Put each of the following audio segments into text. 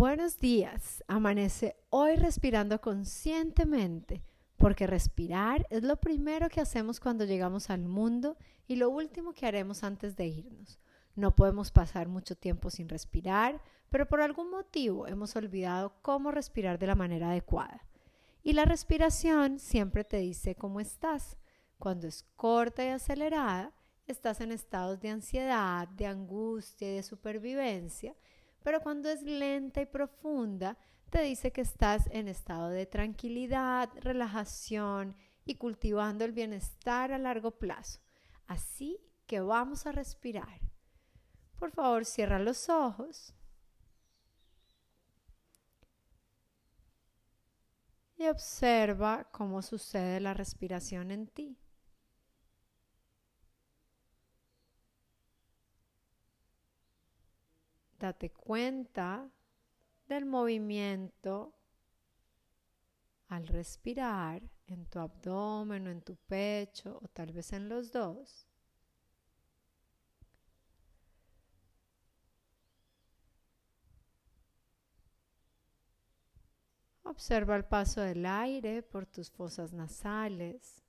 Buenos días. Amanece hoy respirando conscientemente, porque respirar es lo primero que hacemos cuando llegamos al mundo y lo último que haremos antes de irnos. No podemos pasar mucho tiempo sin respirar, pero por algún motivo hemos olvidado cómo respirar de la manera adecuada. Y la respiración siempre te dice cómo estás. Cuando es corta y acelerada, estás en estados de ansiedad, de angustia y de supervivencia pero cuando es lenta y profunda, te dice que estás en estado de tranquilidad, relajación y cultivando el bienestar a largo plazo. Así que vamos a respirar. Por favor, cierra los ojos. Y observa cómo sucede la respiración en ti. Date cuenta del movimiento al respirar en tu abdomen o en tu pecho o tal vez en los dos. Observa el paso del aire por tus fosas nasales.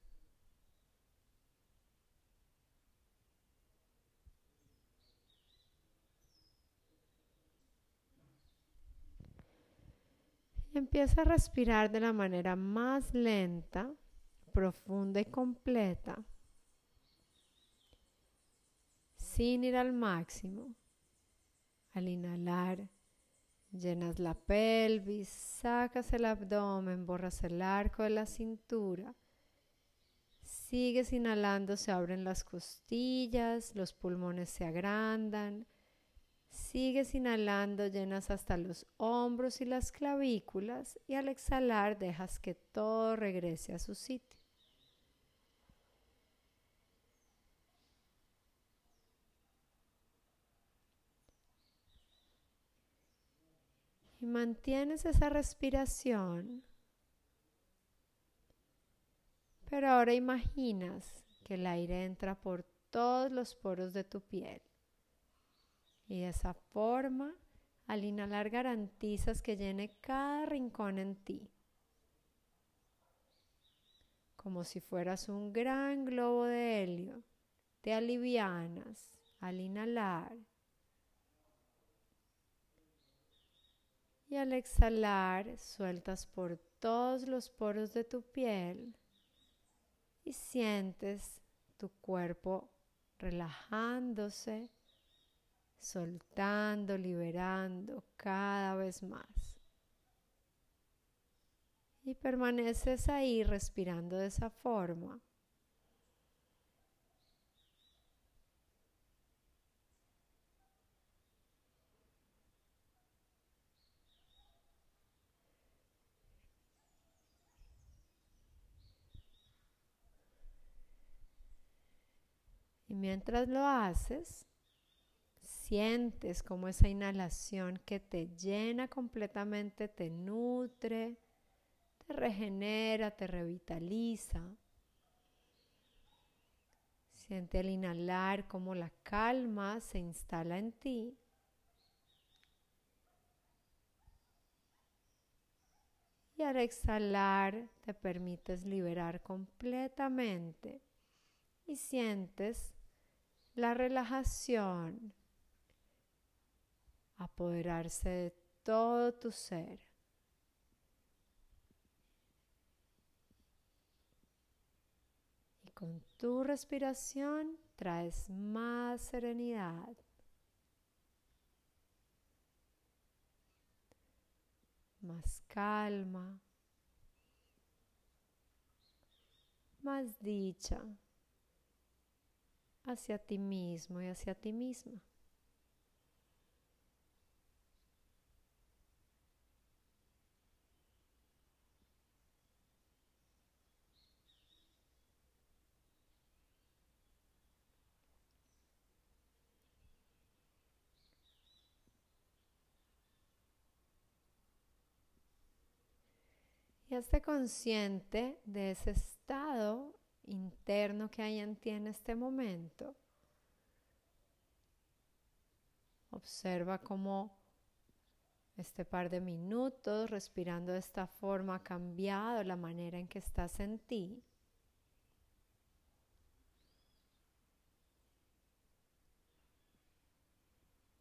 Empieza a respirar de la manera más lenta, profunda y completa, sin ir al máximo. Al inhalar, llenas la pelvis, sacas el abdomen, borras el arco de la cintura. Sigues inhalando, se abren las costillas, los pulmones se agrandan Sigues inhalando, llenas hasta los hombros y las clavículas y al exhalar dejas que todo regrese a su sitio. Y mantienes esa respiración. Pero ahora imaginas que el aire entra por todos los poros de tu piel. Y de esa forma, al inhalar garantizas que llene cada rincón en ti. Como si fueras un gran globo de helio, te alivianas al inhalar. Y al exhalar, sueltas por todos los poros de tu piel y sientes tu cuerpo relajándose soltando, liberando cada vez más. Y permaneces ahí respirando de esa forma. Y mientras lo haces, sientes como esa inhalación que te llena completamente, te nutre, te regenera, te revitaliza. Siente al inhalar como la calma se instala en ti. Y al exhalar te permites liberar completamente y sientes la relajación apoderarse de todo tu ser. Y con tu respiración traes más serenidad. Más calma. Más dicha hacia ti mismo y hacia ti misma. Y hazte consciente de ese estado interno que hay en ti en este momento. Observa cómo este par de minutos respirando de esta forma ha cambiado la manera en que estás en ti.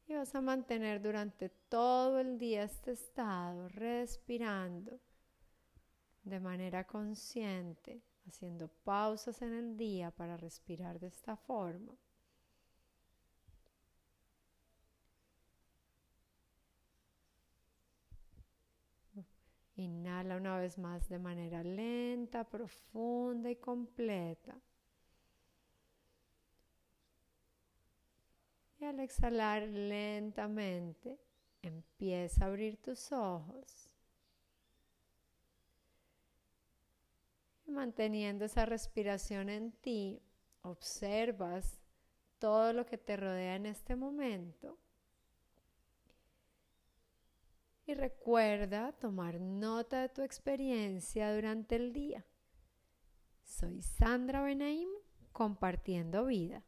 Y vas a mantener durante todo el día este estado, respirando de manera consciente, haciendo pausas en el día para respirar de esta forma. Inhala una vez más de manera lenta, profunda y completa. Y al exhalar lentamente, empieza a abrir tus ojos. Manteniendo esa respiración en ti, observas todo lo que te rodea en este momento y recuerda tomar nota de tu experiencia durante el día. Soy Sandra Benaim compartiendo vida.